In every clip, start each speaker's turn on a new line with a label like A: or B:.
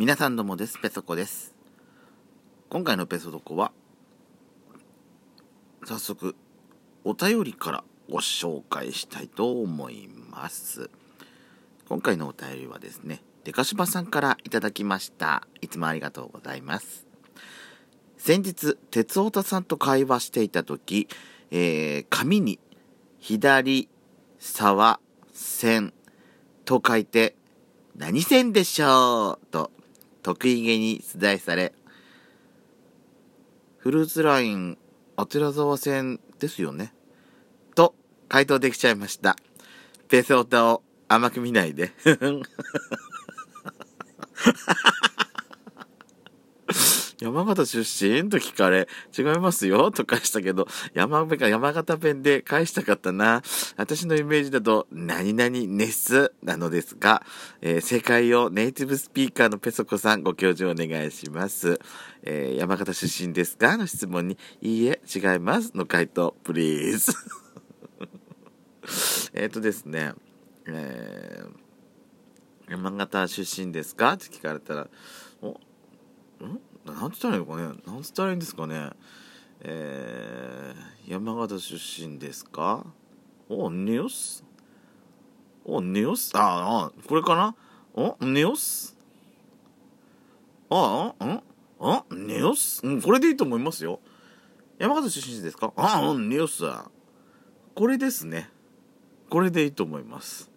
A: 皆さんどうもです。ペソコです。今回のペソドコは、早速、お便りからご紹介したいと思います。今回のお便りはですね、デカシバさんからいただきました。いつもありがとうございます。先日、鉄オタさんと会話していた時、えー、紙に左沢線と書いて何線でしょう？と得意げに出題され、フルーツライン、あてら沢線ですよね。と、回答できちゃいました。ペースオタを甘く見ないで。山形出身？と聞かれ、違いますよと返したけど、山か山形弁で返したかったな。私のイメージだと、何々ネスなのですが、えー、正解をネイティブスピーカーのペソコさんご教授お願いします。えー、山形出身ですか？の質問に、いいえ、違いますの回答、プリーズ。えっとですね、えー、山形出身ですか？って聞かれたら、お、ん？なんつったらいいのかね？なんつったらいいんですかね？えー、山形出身ですか？おニュース？おニュース？ああこれかな？おニュース？ああんあニュース？うんこれでいいと思いますよ。山形出身ですか？ああニュースこれですね。これでいいと思います。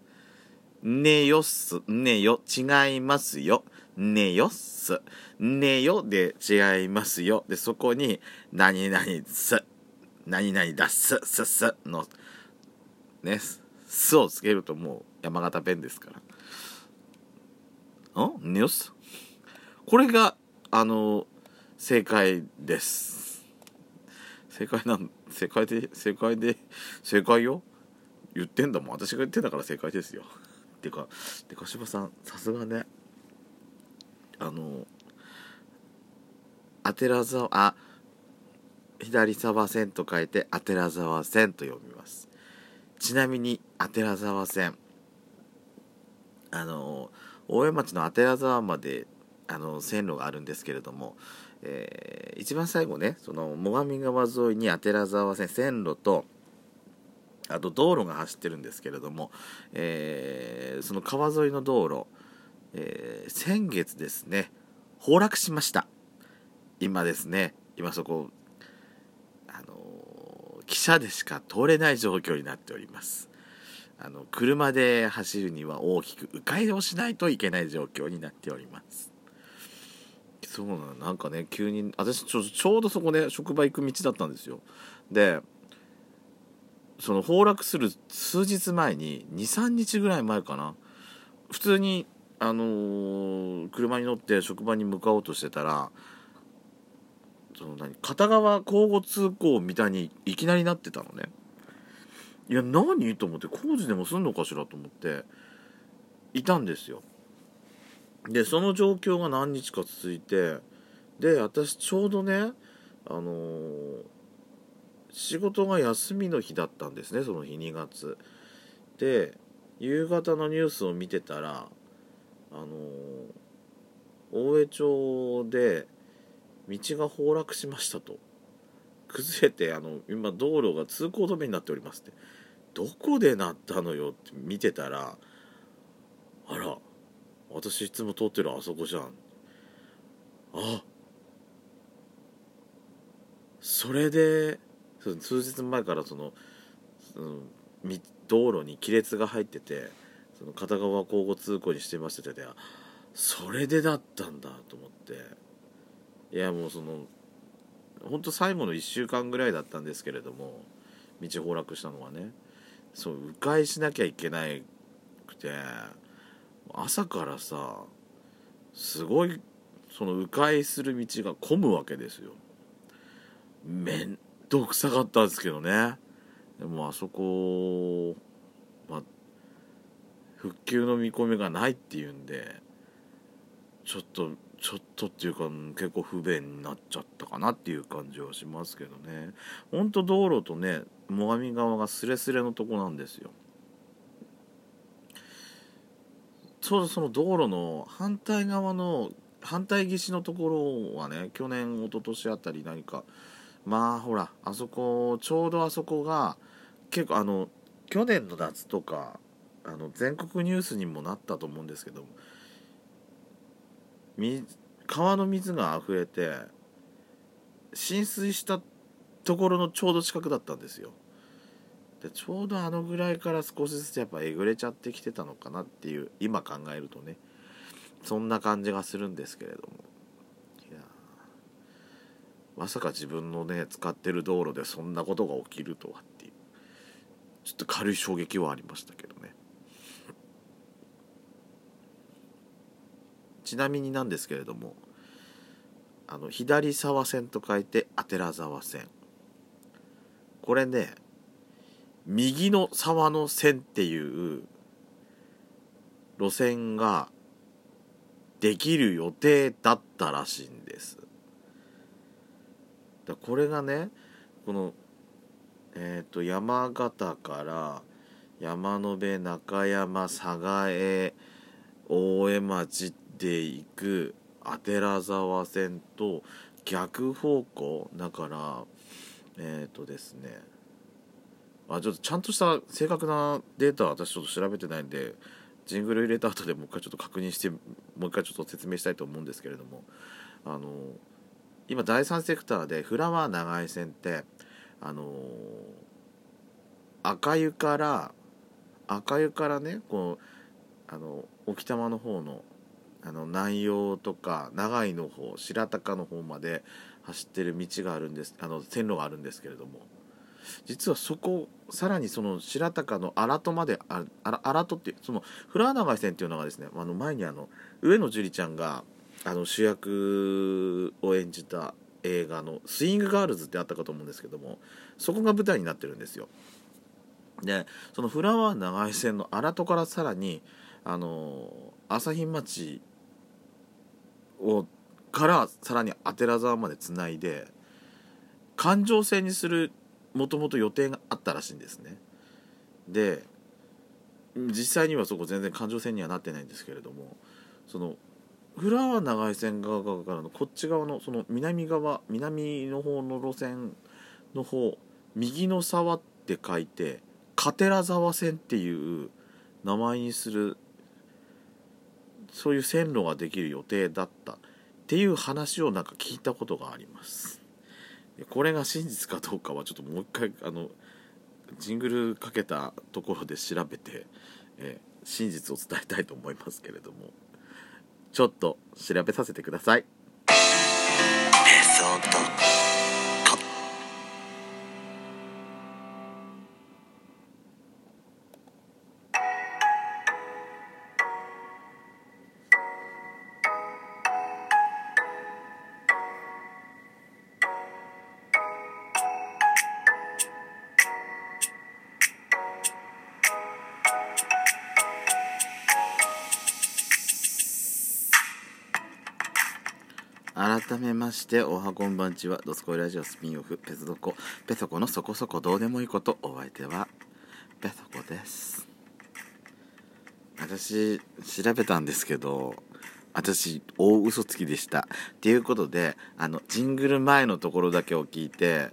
A: ねよっすねよ違いますよ。ねよっす。ねよで違いますよ。で、そこに、何々す。何々だす、すすの、ね、すをつけるともう山形弁ですから。んねよっす？これが、あの、正解です。正解なん、正解で、正解で、正解よ？言ってんだもん。私が言ってんだから正解ですよ。てか、てか、柴さん、さすがね。あのアテラ沢あ左沢線と書いてアテラ沢線と読みます。ちなみにアテラ沢線あの大江町のアテラ沢まであの線路があるんですけれども、えー、一番最後ねその最上川沿いにアテラ沢線線路とあと道路が走ってるんですけれども、えー、その川沿いの道路えー、先月ですね崩落しました。今ですね今そこあの、汽車でしか通れない状況になっております。あの車で走るには大きく迂回をしないといけない状況になっております。そうなの。なんかね急に私ちょちょうどそこで、ね、職場行く道だったんですよ。でその崩落する数日前に23日ぐらい前かな。普通にあのー、車に乗って職場に向かおうとしてたらその何片側交互通行みたいにいきなりなってたのね。いや何と思って工事でもすんのかしらと思っていたんですよ。でその状況が何日か続いてで私ちょうどねあのー、仕事が休みの日だったんですねその日2月。で夕方のニュースを見てたらあの大江町で道が崩落しましたと。崩れてあの今道路が通行止めになっておりますって。どこでなったのよって見てたらあら私いつも通ってるあそこじゃん。あそれで数日前からその、その道路に亀裂が入っててその片側交互通行にしてましたってそれでだったんだと思って。いやもうその本当最後の1週間ぐらいだったんですけれども道崩落したのはねそう迂回しなきゃいけなくて朝からさすごいその迂回する道が混むわけですよ。めんどくさかったんですけどね。でもあそこ復旧の見込みがないっていうんでちょっとちょっとっていうか結構不便になっちゃったかなっていう感じはしますけどね。ほんと道路とね最上側がスレスレのとこなんですよ。ちょうどその道路の反対側の反対岸のところはね去年一昨年あたり何かまあほらあそこちょうどあそこが結構あの去年の夏とかあの全国ニュースにもなったと思うんですけど川の水が溢れて浸水したところのちょうど近くだったんですよ。でちょうどあのぐらいから少しずつやっぱえぐれちゃってきてたのかなっていう今考えるとね。そんな感じがするんですけれども。いやまさか自分のね使ってる道路でそんなことが起きるとはっていう。ちょっと軽い衝撃はありましたけどね。ちなみになんですけれどもあの左沢線と書いて左沢線。これね右の沢の線っていう路線ができる予定だったらしいんです。だこれがねこのえっ、ー、と山形から山辺中山佐賀江大江町っで行く左沢線と逆方向だからえっ、ー、とですねあちょっとちゃんとした正確なデータは私ちょっと調べてないんでジングル入れた後でもう一回ちょっと確認してもう一回ちょっと説明したいと思うんですけれどもあの今第三セクターでフラワー長井線ってあの赤湯から赤湯からねこうあの沖多摩の方のあの南陽とか長井の方白鷹の方まで走ってる道があるんですあの線路があるんですけれども実はそこさらにその白鷹の荒戸まで荒戸っていうそのフラワー長井線っていうのがですねあの前にあの上野樹里ちゃんがあの主役を演じた映画の「スイングガールズ」ってあったかと思うんですけどもそこが舞台になってるんですよ。でそのフラワー長井線の荒戸からさらにあの朝日町をからさらに左沢までつないで環状線にするもともと予定があったらしいんですね。で実際にはそこ全然環状線にはなってないんですけれどもそのフラワー長井線側からのこっち側のその南側南の方の路線の方右の沢って書いてテ沢線っていう名前にするそういう線路ができる予定だったっていう話をなんか聞いたことがありますこれが真実かどうかはちょっともう一回あのジングルかけたところで調べて、え真実を伝えたいと思いますけれどもちょっと調べさせてください。改めましておはこんばんちは。ドスコイラジオスピンオフ。ペソコ。ペソコのそこそこどうでもいいこと。お相手はペソコです。私調べたんですけど私大嘘つきでした。っていうことであのジングル前のところだけを聞いて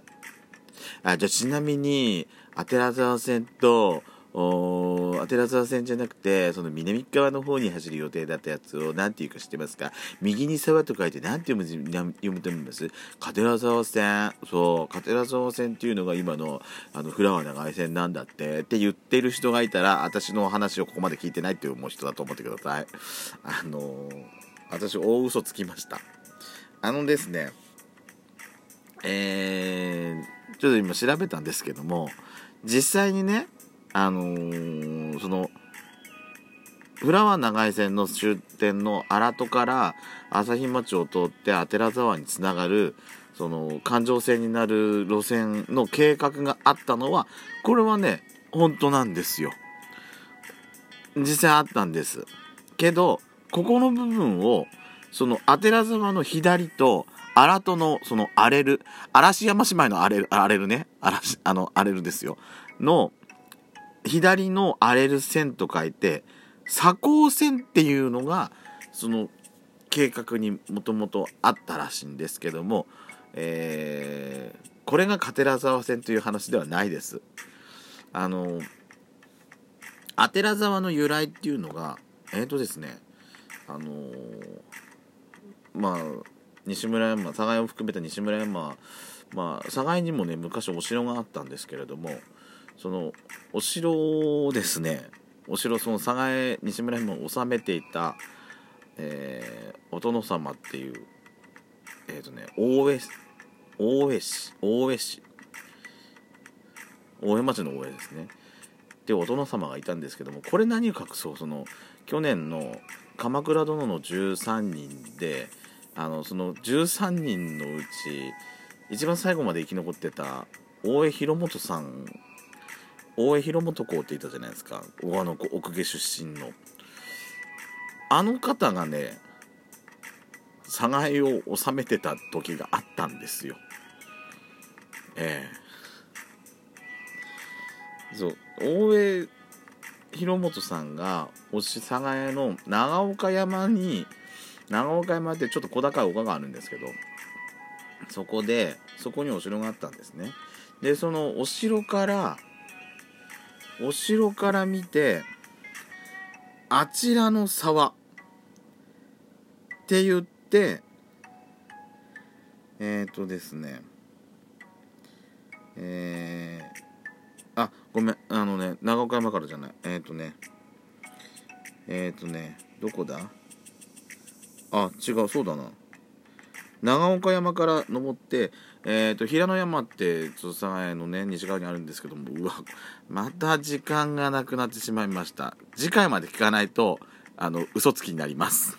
A: あじゃあちなみにアテラ沢線とお寺沢線じゃなくてその南側の方に走る予定だったやつを何て言うか知ってますか？右に沢と書いて何て読む読むと思いますカテラ沢線そうカテラ沢線っていうのが今のあのフラワー長い線なんだってって言ってる人がいたら私の話をここまで聞いてないって思う人だと思ってください。あのー、私大嘘つきました。あのですねえー、ちょっと今調べたんですけども実際にねあのー、そのフラワー長井線の終点の荒戸から朝日町を通って左沢につながるその環状線になる路線の計画があったのはこれはね本当なんですよ。実際あったんです。けどここの部分をその左沢の左と荒戸のその荒れる嵐山姉妹の荒れる荒れるね嵐あの荒れるですよ。の左の荒れる線と書いて鎖交線っていうのがその計画にもともとあったらしいんですけども、えー、これがラ沢線という話ではないです。あのラ沢の由来っていうのがえっ、ー、とですねあのまあ西村山寒河を含めた西村山まあ寒河にもね昔お城があったんですけれどもそのお城をですねお城その寒河西村山を治めていた、えー、お殿様っていうえっ、ー、とね大江大江市大江市。大江町の大江ですね。でお殿様がいたんですけどもこれ何を隠そうその去年の「鎌倉殿の13人で」あのその13人のうち一番最後まで生き残ってた大江広元さん大江広元公って言ったじゃないですか。あの奥下出身の。あの方がね佐賀江を治めてた時があったんですよ。ええ。そう。大江広元さんがおし佐賀江の長岡山に長岡山ってちょっと小高い丘があるんですけどそこでそこにお城があったんですね。でそのお城からお城から見てあちらの沢って言ってえっ、ー、とですねえー、あごめんあのね長岡山からじゃないえっ、ー、とねえっ、ー、とねどこだ？あ違うそうだな。長岡山から登って、えーと、平野山って土佐ヶ谷のね西側にあるんですけどもうわまた時間がなくなってしまいました。次回まで聞かないとあの嘘つきになります。